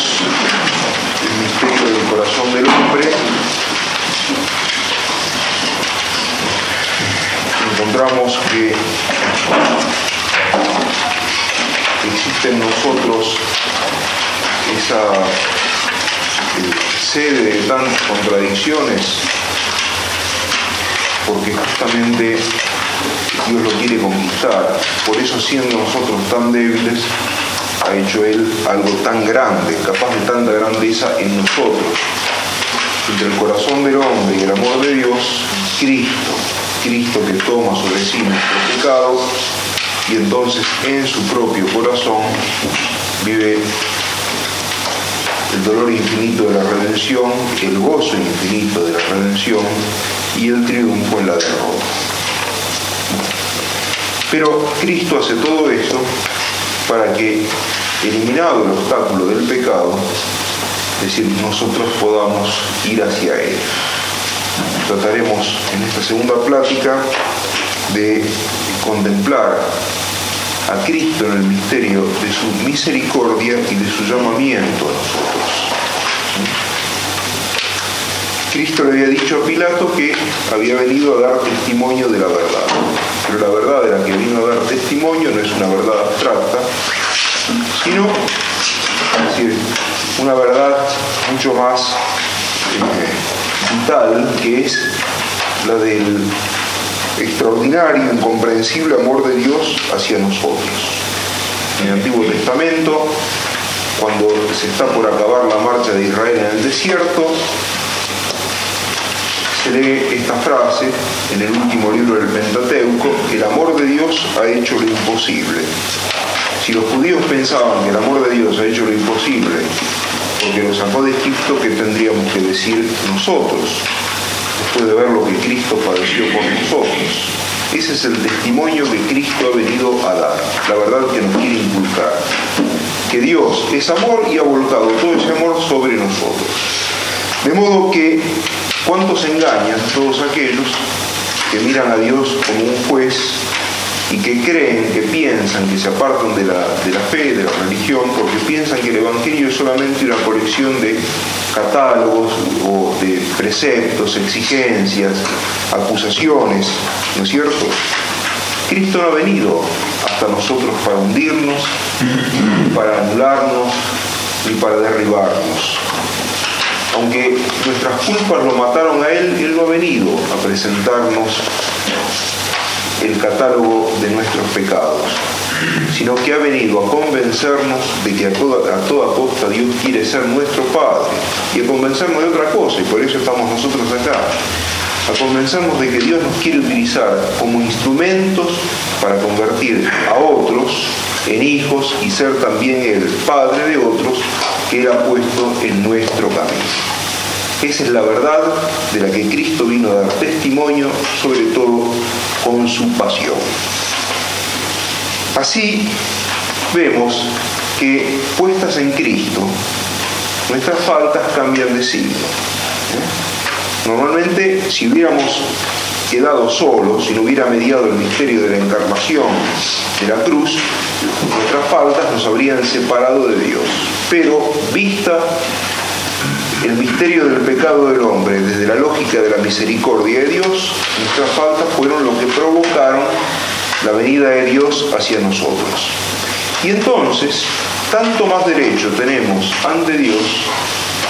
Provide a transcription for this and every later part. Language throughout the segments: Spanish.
leemos el misterio del corazón del hombre, encontramos que existe en nosotros esa eh, sede de tantas contradicciones, porque justamente Dios lo quiere conquistar. Por eso siendo nosotros tan débiles, ha hecho Él algo tan grande, capaz de tanta grandeza en nosotros. Entre el corazón del hombre y el amor de Dios, Cristo, Cristo que toma sobre sí nuestros pecados y entonces en su propio corazón vive el dolor infinito de la redención, el gozo infinito de la redención y el triunfo en la derrota. Pero Cristo hace todo eso para que, eliminado el obstáculo del pecado, es decir, nosotros podamos ir hacia Él. Trataremos en esta segunda plática de contemplar a Cristo en el misterio de su misericordia y de su llamamiento a nosotros. Cristo le había dicho a Pilato que había venido a dar testimonio de la verdad. Pero la verdad de la que vino a dar testimonio no es una verdad abstracta, sino decir, una verdad mucho más eh, vital, que es la del extraordinario, incomprensible amor de Dios hacia nosotros. En el Antiguo Testamento, cuando se está por acabar la marcha de Israel en el desierto, lee esta frase en el último libro del Pentateuco, el amor de Dios ha hecho lo imposible. Si los judíos pensaban que el amor de Dios ha hecho lo imposible porque lo sacó de Egipto, ¿qué tendríamos que decir nosotros? Después de ver lo que Cristo padeció por nosotros. Ese es el testimonio que Cristo ha venido a dar, la verdad que nos quiere inculcar. Que Dios es amor y ha volcado todo ese amor sobre nosotros. De modo que ¿Cuántos engañan todos aquellos que miran a Dios como un juez y que creen, que piensan, que se apartan de la, de la fe, de la religión, porque piensan que el Evangelio es solamente una colección de catálogos o de preceptos, exigencias, acusaciones, ¿no es cierto? Cristo no ha venido hasta nosotros para hundirnos, para anularnos ni para derribarnos aunque nuestras culpas lo mataron a Él, Él no ha venido a presentarnos el catálogo de nuestros pecados, sino que ha venido a convencernos de que a toda, a toda costa Dios quiere ser nuestro Padre y a convencernos de otra cosa, y por eso estamos nosotros acá, a convencernos de que Dios nos quiere utilizar como instrumentos para convertir a otros en hijos y ser también el Padre de otros que ha puesto en nuestro camino. Esa es la verdad de la que Cristo vino a dar testimonio, sobre todo con su pasión. Así vemos que puestas en Cristo, nuestras faltas cambian de signo. ¿eh? Normalmente, si hubiéramos quedado solos, si no hubiera mediado el misterio de la encarnación de la cruz, nuestras faltas nos habrían separado de Dios. Pero vista el misterio del pecado del hombre desde la lógica de la misericordia de Dios, nuestras faltas fueron lo que provocaron la venida de Dios hacia nosotros. Y entonces, tanto más derecho tenemos ante Dios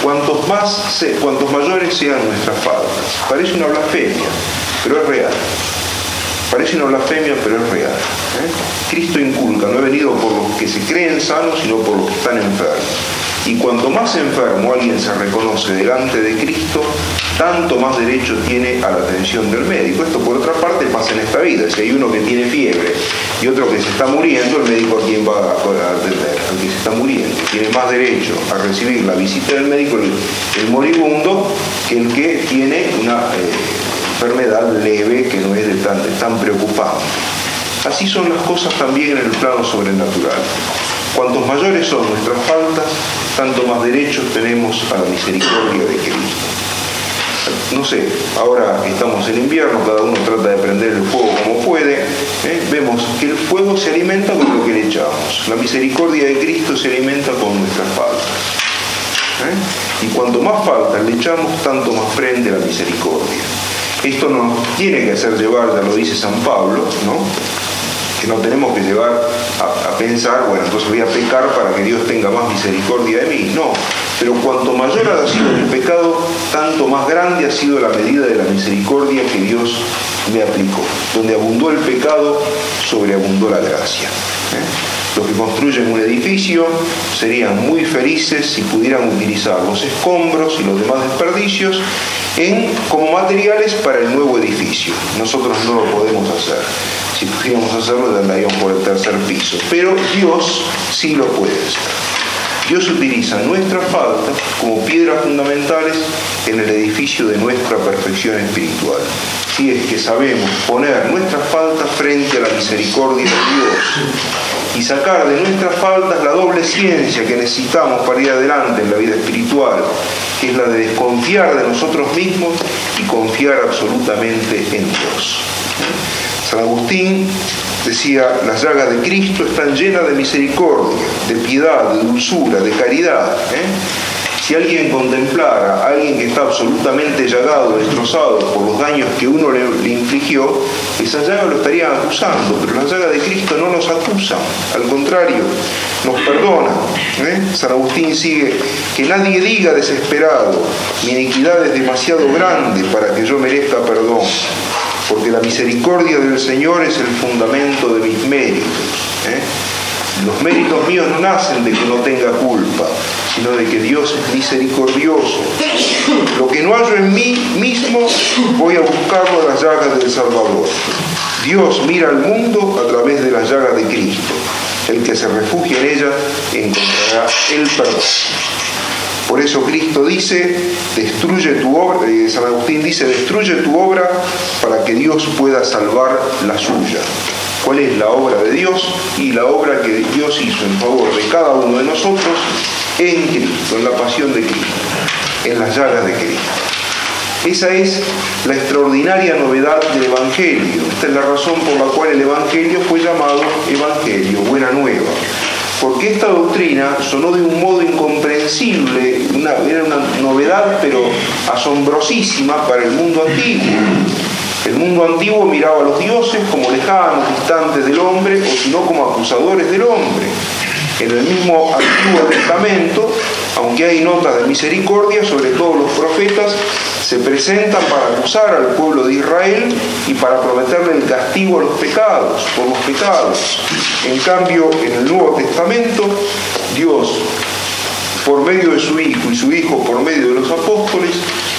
cuantos, más, cuantos mayores sean nuestras faltas. Parece una blasfemia, pero es real. Parece una blasfemia, pero es real. ¿eh? Cristo inculca, no he venido por los que se creen sanos, sino por los que están enfermos. Y cuanto más enfermo alguien se reconoce delante de Cristo, tanto más derecho tiene a la atención del médico. Esto por otra parte pasa en esta vida. Si hay uno que tiene fiebre y otro que se está muriendo, el médico a quién va a atender, al que se está muriendo. Tiene más derecho a recibir la visita del médico el, moribundo que el que tiene una eh, enfermedad leve que no es de tan, de preocupante. Así son las cosas también en el plano sobrenatural. Cuantos mayores son nuestras faltas, tanto más derechos tenemos a la misericordia de Cristo. No sé, ahora estamos en invierno, cada uno trata de prender el fuego como puede, ¿eh? vemos que el fuego se alimenta con lo que le echamos, la misericordia de Cristo se alimenta con nuestras faltas. ¿eh? Y cuanto más faltas le echamos, tanto más prende la misericordia. Esto nos tiene que hacer llevar, ya lo dice San Pablo, ¿no? que no tenemos que llevar a, pensar, bueno, entonces voy a pecar para que Dios tenga más misericordia de mí. No, pero cuanto mayor ha sido el pecado, tanto más grande ha sido la medida de la misericordia que Dios me aplicó. Donde abundó el pecado, sobreabundó la gracia. ¿eh? Los que construyen un edificio serían muy felices si pudieran utilizar los escombros y los demás desperdicios como materiales para el nuevo edificio. Nosotros no lo podemos hacer. Si pudiéramos hacerlo, andaríamos por el tercer piso. Pero Dios sí lo puede hacer. Dios utiliza nuestras faltas como piedras fundamentales en el edificio de nuestra perfección espiritual. Si es que sabemos poner nuestras faltas frente a la misericordia de Dios y sacar de nuestras faltas la doble ciencia que necesitamos para ir adelante en la vida espiritual, que es la de desconfiar de nosotros mismos y confiar absolutamente en Dios. San Agustín decía, las llagas de Cristo están llenas de misericordia, de piedad, de dulzura, de caridad. ¿eh? Si alguien contemplara a alguien que está absolutamente llagado, destrozado por los daños que uno le, infligió, esa llaga lo estaría acusando, pero las llagas de Cristo no nos acusan, al contrario, nos perdona. ¿eh? San Agustín sigue, que nadie diga desesperado, mi iniquidad es demasiado grande para que yo merezca perdón porque la misericordia del Señor es el fundamento de mis méritos. ¿eh? Los méritos míos no nacen de que no tenga culpa, sino de que Dios es misericordioso. Lo que no hallo en mí mismo, voy a buscarlo en las llagas del Salvador. Dios mira al mundo a través de las llagas de Cristo. El que se refugia en ella encontrará el perdón. Por eso Cristo dice, destruye tu obra, eh, San Agustín dice, destruye tu obra para que Dios pueda salvar la suya. ¿Cuál es la obra de Dios? Y la obra que Dios hizo en favor de cada uno de nosotros en Cristo, en la pasión de Cristo, en las llagas de Cristo. Esa es la extraordinaria novedad del Evangelio. Esta es la razón por la cual el Evangelio fue llamado Evangelio, buena nueva porque esta doctrina sonó de un modo incomprensible, era una novedad pero asombrosísima para el mundo antiguo. El mundo antiguo miraba a los dioses como lejanos, distantes del hombre, o sino como acusadores del hombre. En el mismo Antiguo Testamento, aunque hay notas de misericordia, sobre todo los profetas se presentan para acusar al pueblo de Israel y para prometerle el castigo a los pecados, por los pecados. En cambio, en el Nuevo Testamento, Dios, por medio de su Hijo y su Hijo por medio de los apóstoles,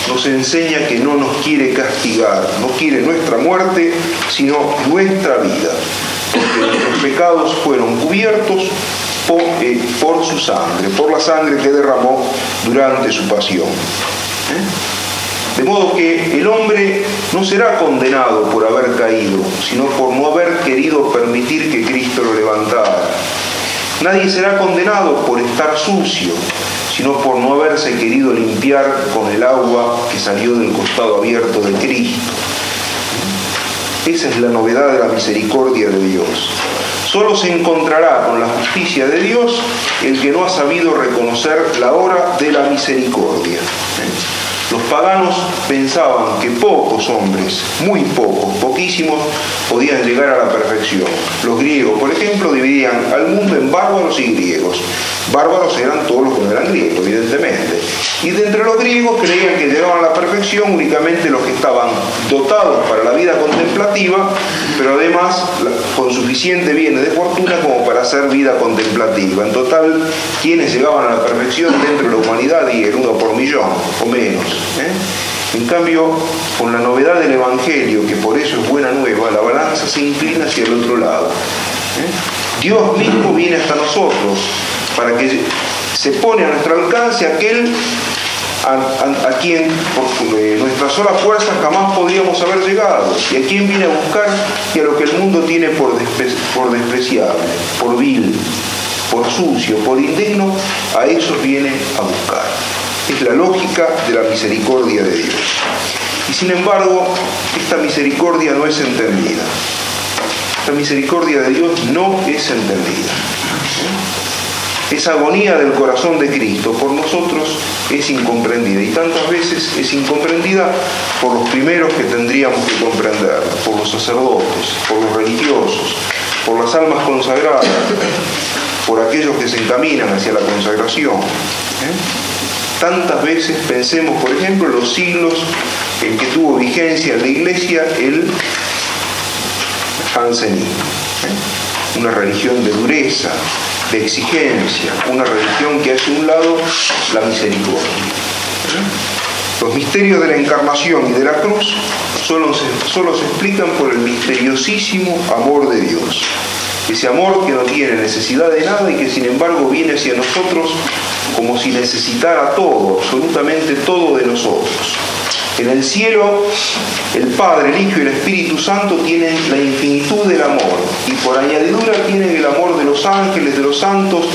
nos enseña que no nos quiere castigar, no quiere nuestra muerte, sino nuestra vida. Porque nuestros pecados fueron cubiertos por, eh, por, su sangre, por la sangre que derramó durante su pasión. ¿Eh? De modo que el hombre no será condenado por haber caído, sino por no haber querido permitir que Cristo lo levantara. Nadie será condenado por estar sucio, sino por no haberse querido limpiar con el agua que salió del costado abierto de Cristo. Esa es la novedad de la misericordia de Dios. Solo se encontrará con la justicia de Dios el que no ha sabido reconocer la hora de la misericordia. Los paganos pensaban que pocos hombres, muy pocos, poquísimos, podían llegar a la perfección. Los griegos, por ejemplo, dividían al mundo en bárbaros y griegos. Bárbaros eran todos los que no eran griegos, evidentemente. Y de entre los griegos creían que llegaban a la perfección únicamente los que estaban dotados para la vida contemplativa, pero además con suficiente bienes de fortuna como para hacer vida contemplativa. En total, quienes llegaban a la perfección dentro de la humanidad y el uno por millón o menos. ¿eh? En cambio, con la novedad del Evangelio, que por eso es buena nueva, la balanza se inclina hacia el otro lado. ¿eh? Dios mismo viene hasta nosotros para que se pone a nuestro alcance aquel a, quien por nuestra sola fuerza jamás podríamos haber llegado y a quien viene a buscar y a lo que el mundo tiene por, por despreciable, por vil, por sucio, por indigno, a esos viene a buscar. Es la lógica de la misericordia de Dios. Y sin embargo, esta misericordia no es entendida. La misericordia de Dios no es entendida. Esa agonía del corazón de Cristo por nosotros es incomprendida y tantas veces es incomprendida por los primeros que tendríamos que comprender, por los sacerdotes, por los religiosos, por las almas consagradas, por aquellos que se encaminan hacia la consagración. ¿eh? Tantas veces pensemos, por ejemplo, en los siglos en que tuvo vigencia en la iglesia el jansenismo. ¿eh? Una religión de dureza, de exigencia, una religión que hace un lado la misericordia. Los misterios de la encarnación y de la cruz solo se, solo se explican por el misteriosísimo amor de Dios. Ese amor que no tiene necesidad de nada y que sin embargo viene hacia nosotros como si necesitara todo, absolutamente todo de nosotros. En el cielo, el Padre, el Hijo y el Espíritu Santo tienen la infinitud del amor y por añadidura tienen el amor de los ángeles, de los santos,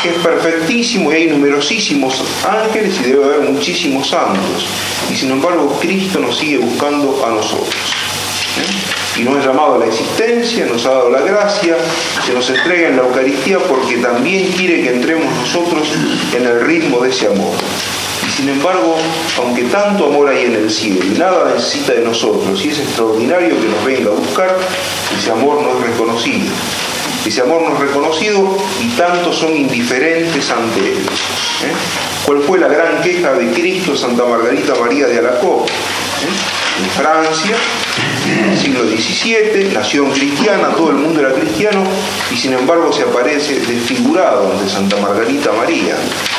que es perfectísimo y hay numerosísimos ángeles y debe haber muchísimos santos. Y sin embargo, Cristo nos sigue buscando a nosotros. ¿eh? Y nos ha llamado a la existencia, nos ha dado la gracia, se nos entrega en la Eucaristía porque también quiere que entremos nosotros en el ritmo de ese amor. Sin embargo, aunque tanto amor hay en el cielo y nada necesita de nosotros, y es extraordinario que nos venga a buscar, ese amor no es reconocido. Ese amor no es reconocido y tantos son indiferentes ante él. ¿eh? ¿Cuál fue la gran queja de Cristo, Santa Margarita María de Alacoque? ¿Eh? En Francia, en el siglo XVII, nación cristiana, todo el mundo era cristiano y sin embargo se aparece desfigurado ante Santa Margarita María.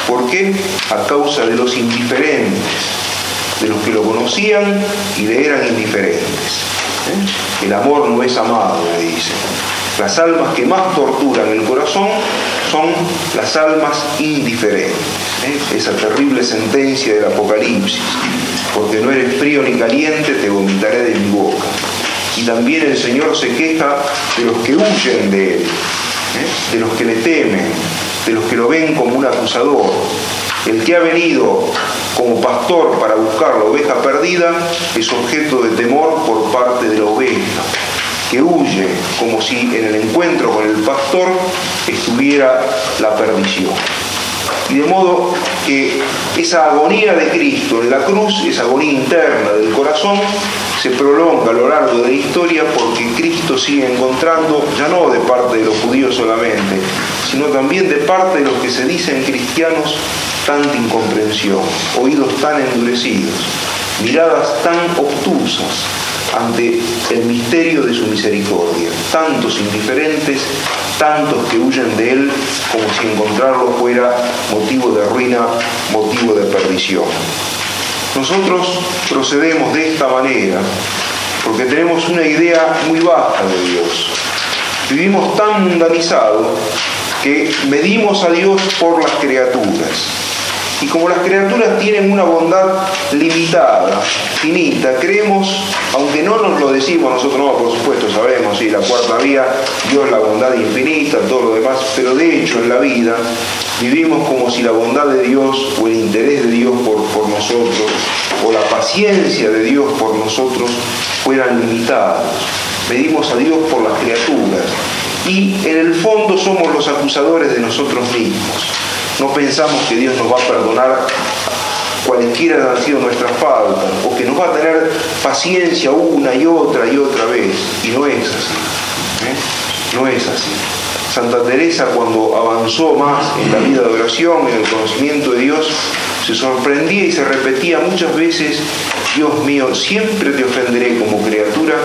¿Por qué? A causa de los indiferentes, de los que lo conocían y le eran indiferentes. ¿Eh? El amor no es amado, le dice. Las almas que más torturan el corazón son las almas indiferentes. ¿eh? Esa terrible sentencia del Apocalipsis. Porque no eres frío ni caliente, te vomitaré de mi boca. Y también el Señor se queja de los que huyen de Él, ¿eh? de los que le temen, de los que lo ven como un acusador. El que ha venido como pastor para buscar la oveja perdida es objeto de temor por parte de la oveja, que huye como si en el encuentro con el pastor estuviera la perdición. Y de modo que esa agonía de Cristo en la cruz, esa agonía interna del corazón, se prolonga a lo largo de la historia porque Cristo sigue encontrando, ya no de parte de los judíos solamente, sino también de parte de los que se dicen cristianos, tanta incomprensión, oídos tan endurecidos, miradas tan obtusas ante el misterio de su misericordia, tantos indiferentes, tantos que huyen de él como si encontrarlo fuera motivo de ruina, motivo de perdición. Nosotros procedemos de esta manera porque tenemos una idea muy baja de Dios. Vivimos tan mundanizados que medimos a Dios por las criaturas. Y como las criaturas tienen una bondad limitada, finita, creemos, aunque no nos lo decimos nosotros, no, por supuesto, sabemos, sí, la cuarta vía, Dios la bondad infinita, todo lo demás, pero de hecho en la vida vivimos como si la bondad de Dios o el interés de Dios por, por nosotros o la paciencia de Dios por nosotros fueran limitados. Medimos a Dios por las criaturas y en el fondo somos los acusadores de nosotros mismos. No pensamos que Dios nos va a perdonar cualquiera han sido nuestras faltas, o que nos va a tener paciencia una y otra y otra vez. Y no es así. ¿eh? No es así. Santa Teresa cuando avanzó más en la vida de oración, en el conocimiento de Dios, se sorprendía y se repetía muchas veces, Dios mío, siempre te ofenderé como criatura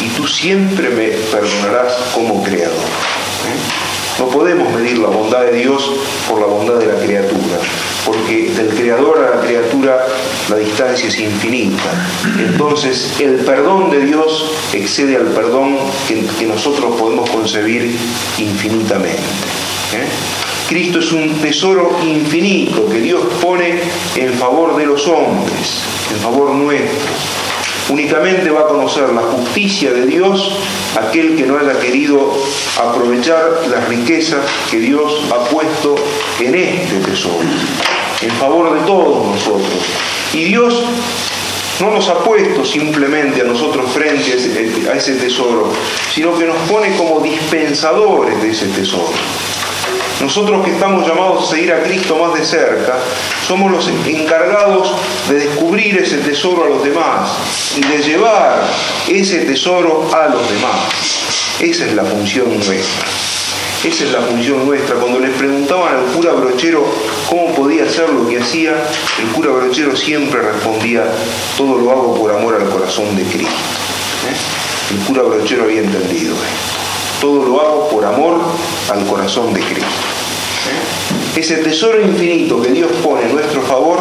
y tú siempre me perdonarás como creador. ¿eh? No podemos medir la bondad de Dios por la bondad de la criatura, porque del creador a la criatura la distancia es infinita. Entonces el perdón de Dios excede al perdón que, nosotros podemos concebir infinitamente. ¿eh? Cristo es un tesoro infinito que Dios pone en favor de los hombres, en favor nuestro. Únicamente va a conocer la justicia de Dios aquel que no haya querido aprovechar las riquezas que Dios ha puesto en este tesoro, en favor de todos nosotros. Y Dios no nos ha puesto simplemente a nosotros frente a ese tesoro, sino que nos pone como dispensadores de ese tesoro. Nosotros que estamos llamados a seguir a Cristo más de cerca, somos los encargados de descubrir ese tesoro a los demás y de llevar ese tesoro a los demás. Esa es la función nuestra. Esa es la función nuestra. Cuando les preguntaban al cura brochero cómo podía hacer lo que hacía, el cura brochero siempre respondía, todo lo hago por amor al corazón de Cristo. ¿eh? El cura brochero había entendido Todo lo hago por amor al corazón de Cristo. Ese tesoro infinito que Dios pone en nuestro favor,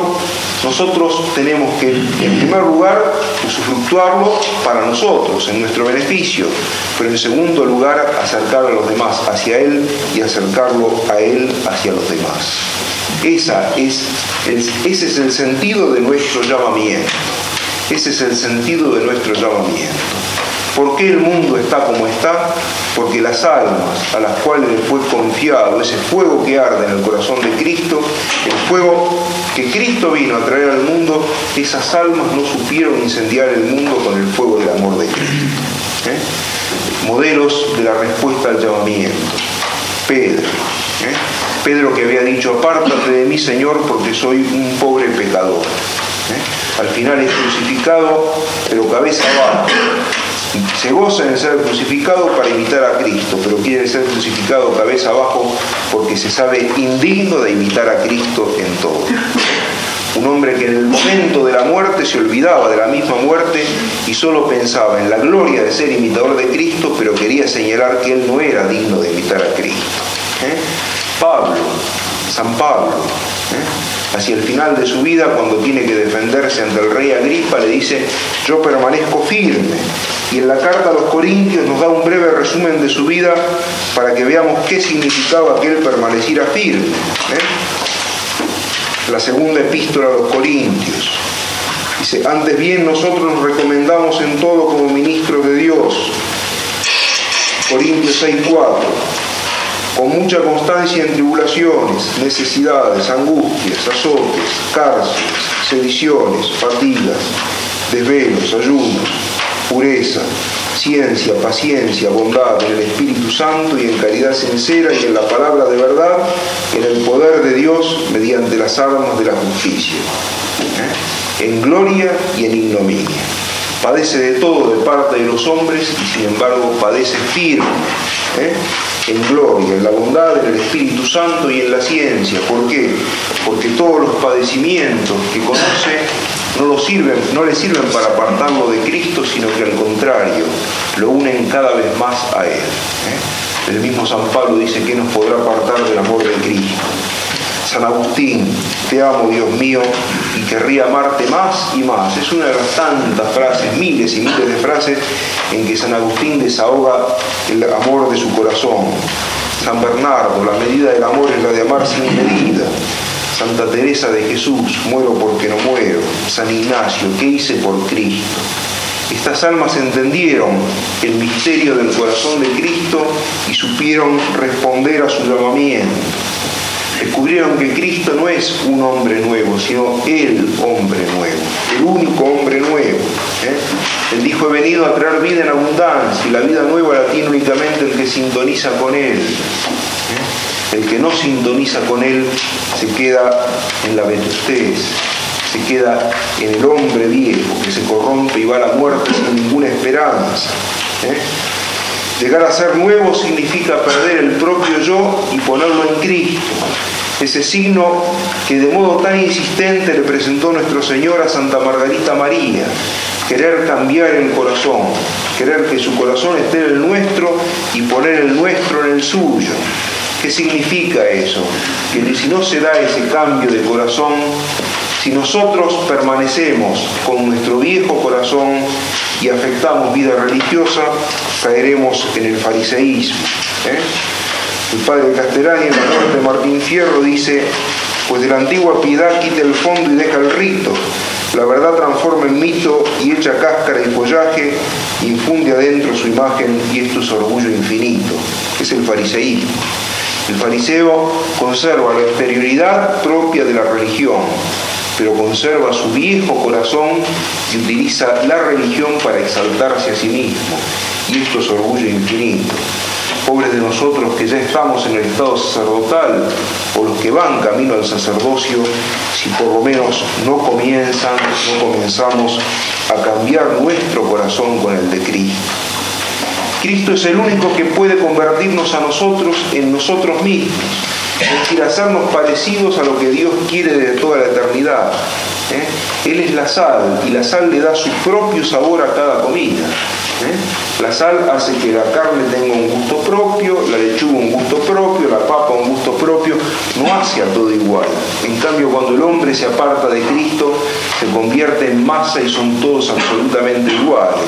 nosotros tenemos que, en primer lugar, usufructuarlo para nosotros, en nuestro beneficio, pero en segundo lugar, acercar a los demás hacia Él y acercarlo a Él hacia los demás. Esa es, ese es el sentido de nuestro llamamiento. Ese es el sentido de nuestro llamamiento. ¿Por qué el mundo está como está? Porque las almas a las cuales le fue confiado ese fuego que arde en el corazón de Cristo, el fuego que Cristo vino a traer al mundo, esas almas no supieron incendiar el mundo con el fuego del amor de Cristo. ¿eh? Modelos de la respuesta al llamamiento. Pedro. ¿eh? Pedro que había dicho, apártate de mí Señor porque soy un pobre pecador. Al final es crucificado, pero cabeza abajo se goza en ser crucificado para imitar a Cristo, pero quiere ser crucificado cabeza abajo porque se sabe indigno de imitar a Cristo en todo. Un hombre que en el momento de la muerte se olvidaba de la misma muerte y solo pensaba en la gloria de ser imitador de Cristo, pero quería señalar que él no era digno de imitar a Cristo. ¿eh? Pablo, San Pablo, ¿eh? hacia el final de su vida, cuando tiene que defenderse ante el rey Agripa, le dice, yo permanezco firme y en la carta a los Corintios nos da un breve resumen de su vida para que veamos qué significaba que él permaneciera firme. ¿eh? La segunda epístola a los Corintios. Dice, antes bien nosotros nos recomendamos en todo como ministros de Dios. Corintios 6.4 con mucha constancia en tribulaciones, necesidades, angustias, azotes, cárceles, sediciones, fatigas, desvelos, ayunos, pureza, ciencia, paciencia, bondad en el Espíritu Santo y en caridad sincera y en la palabra de verdad, en el poder de Dios mediante las armas de la justicia, ¿eh? en gloria y en ignominia. Padece de todo de parte de los hombres y sin embargo padece firme, ¿eh? En gloria, en la bondad, en el Espíritu Santo y en la ciencia. ¿Por qué? Porque todos los padecimientos que conoce no, sirven, no le sirven para apartarlo de Cristo, sino que al contrario, lo unen cada vez más a Él. ¿eh? El mismo San Pablo dice que nos podrá apartar del amor de Cristo. San Agustín, te amo Dios mío y querría amarte más y más. Es una de las tantas frases, miles y miles de frases en que San Agustín desahoga el amor de su corazón. San Bernardo, la medida del amor es la de amar sin medida. Santa Teresa de Jesús, muero porque no muero. San Ignacio, ¿qué hice por Cristo? Estas almas entendieron el misterio del corazón de Cristo y supieron responder a su llamamiento. Descubrieron que Cristo no es un hombre nuevo, sino el hombre nuevo, el único hombre nuevo. ¿eh? Él dijo, he venido a traer vida en abundancia y la vida nueva la tiene únicamente el que sintoniza con Él. ¿eh? El que no sintoniza con Él se queda en la vetustez, se queda en el hombre viejo que se corrompe y va a la muerte sin ninguna esperanza. ¿eh? Llegar a ser nuevo significa perder el propio yo y ponerlo en Cristo. Ese signo que de modo tan insistente le presentó nuestro Señor a Santa Margarita María, querer cambiar el corazón, querer que su corazón esté en el nuestro y poner el nuestro en el suyo. ¿Qué significa eso? Que si no se da ese cambio de corazón, si nosotros permanecemos con nuestro viejo corazón y afectamos vida religiosa, caeremos en el fariseísmo. ¿eh? El padre Castellani en la de Martín Fierro dice, pues de la antigua piedad quita el fondo y deja el rito. La verdad transforma en mito y echa cáscara y follaje, infunde adentro su imagen y esto es orgullo infinito. Es el fariseísmo. El fariseo conserva la exterioridad propia de la religión, pero conserva su viejo corazón y utiliza la religión para exaltarse a sí mismo. Y esto es orgullo infinito. pobres de nosotros que ya estamos en el estado sacerdotal o los que van camino al sacerdocio, si por lo menos no comienzan, no comenzamos a cambiar nuestro corazón con el de Cristo. Cristo es el único que puede convertirnos a nosotros en nosotros mismos, es decir, hacernos parecidos a lo que Dios quiere de toda la eternidad. ¿eh? Él es la sal y la sal le da su propio sabor a cada comida. La sal hace que la carne tenga un gusto propio, la lechuga un gusto propio, la papa un gusto propio, no hace a todo igual. En cambio, cuando el hombre se aparta de Cristo, se convierte en masa y son todos absolutamente iguales.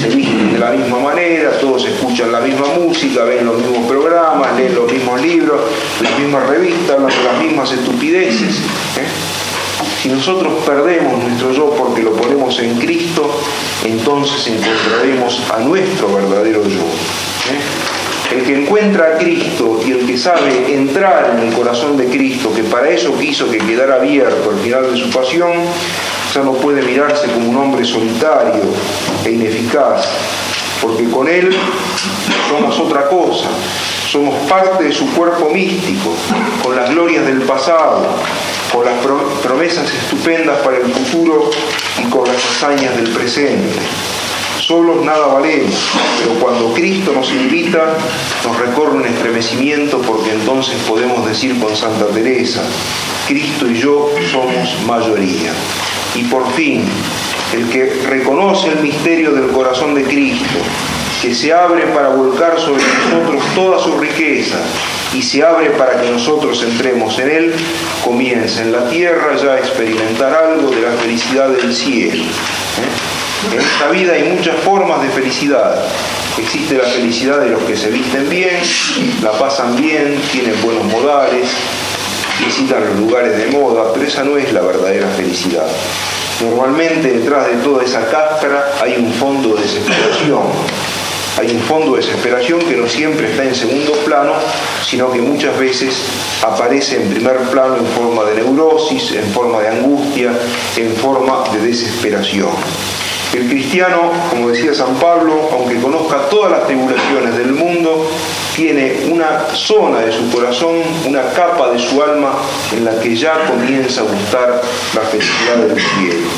Se visten de la misma manera, todos escuchan la misma música, ven los mismos programas, leen los mismos libros, las mismas revistas, hablan de las mismas estupideces. ¿eh? Si nosotros perdemos nuestro yo porque lo ponemos en Cristo, entonces encontraremos a nuestro verdadero yo. ¿eh? El que encuentra a Cristo y el que sabe entrar en el corazón de Cristo, que para eso quiso que quedara abierto al final de su pasión, ya no puede mirarse como un hombre solitario e ineficaz, porque con Él somos otra cosa, somos parte de su cuerpo místico, con las glorias del pasado, con las promesas estupendas para el futuro y con las hazañas del presente. Solos nada valemos, pero cuando Cristo nos invita, nos recorre un estremecimiento porque entonces podemos decir con Santa Teresa, Cristo y yo somos mayoría. Y por fin, el que reconoce el misterio del corazón de Cristo, que se abre para volcar sobre nosotros toda su riqueza y se abre para que nosotros entremos en él, comienza en la tierra ya a experimentar algo de la felicidad del cielo. ¿eh? En esta vida hay muchas formas de felicidad. Existe la felicidad de los que se visten bien, la pasan bien, tienen buenos modales, visitan los lugares de moda, pero esa no es la verdadera felicidad. Normalmente detrás de toda esa cáscara hay un fondo de desesperación, hay un fondo de desesperación que no siempre está en segundo plano, sino que muchas veces aparece en primer plano en forma de neurosis, en forma de angustia, en forma de desesperación. El cristiano, como decía San Pablo, aunque conozca todas las tribulaciones del mundo, tiene una zona de su corazón, una capa de su alma en la que ya comienza a gustar la felicidad del cielo.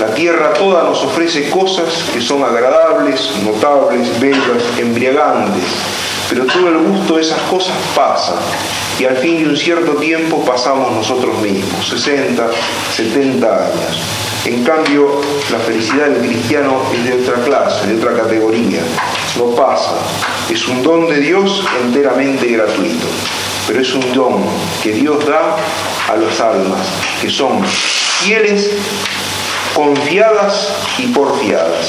La tierra toda nos ofrece cosas que son agradables, notables, bellas, embriagantes, pero todo el gusto de esas cosas pasa y al fin de un cierto tiempo pasamos nosotros mismos, 60, 70 años. En cambio, la felicidad del cristiano es de otra clase, de otra categoría. No pasa. Es un don de Dios enteramente gratuito. Pero es un don que Dios da a las almas que son fieles confiadas y porfiadas,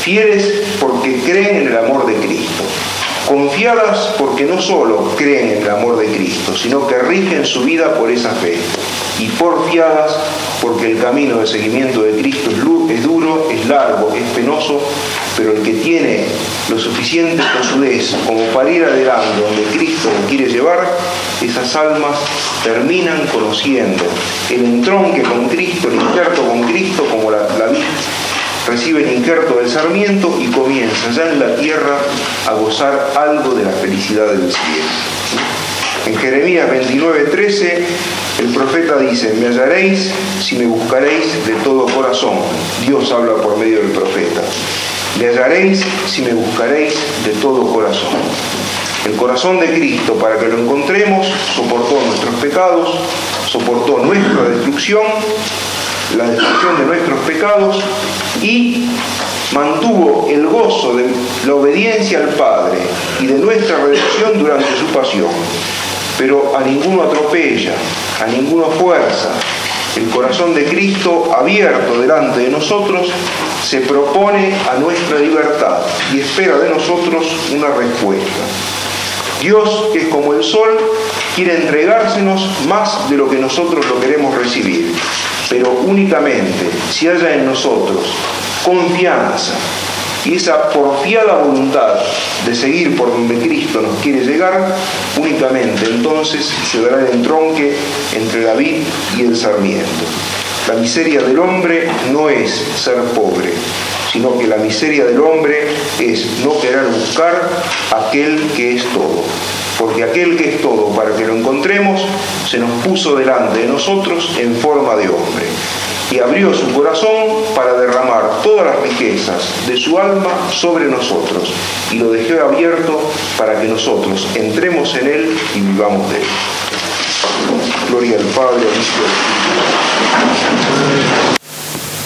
fieles porque creen en el amor de Cristo, confiadas porque no solo creen en el amor de Cristo, sino que rigen su vida por esa fe, y porfiadas porque el camino de seguimiento de Cristo es duro, es largo, es penoso, pero el que tiene lo suficiente tosudez como para ir adelante donde Cristo lo quiere llevar, esas almas terminan conociendo el entronque con Cristo, el injerto con Cristo, como la, la recibe el injerto del sarmiento y comienza ya en la tierra a gozar algo de la felicidad del cielo. En Jeremías 29:13 el profeta dice, me hallaréis si me buscaréis de todo corazón. Dios habla por medio del profeta. Me hallaréis si me buscaréis de todo corazón. El corazón de Cristo, para que lo encontremos, soportó nuestros pecados, soportó nuestra destrucción, la destrucción de nuestros pecados y mantuvo el gozo de la obediencia al Padre y de nuestra redención durante su pasión. Pero a ninguno atropella, a ninguna fuerza. El corazón de Cristo abierto delante de nosotros se propone a nuestra libertad y espera de nosotros una respuesta. Dios, que es como el sol, quiere entregársenos más de lo que nosotros lo queremos recibir, pero únicamente si haya en nosotros confianza y esa porfiada voluntad de seguir por donde Cristo nos quiere llegar, únicamente entonces se dará el entronque entre David y el sarmiento. La miseria del hombre no es ser pobre, sino que la miseria del hombre es no querer buscar aquel que es todo. Porque aquel que es todo, para que lo encontremos, se nos puso delante de nosotros en forma de hombre y abrió su corazón para derramar todas las riquezas de su alma sobre nosotros y lo dejó abierto para que nosotros entremos en él y vivamos de él. Gloria al Padre, al Hijo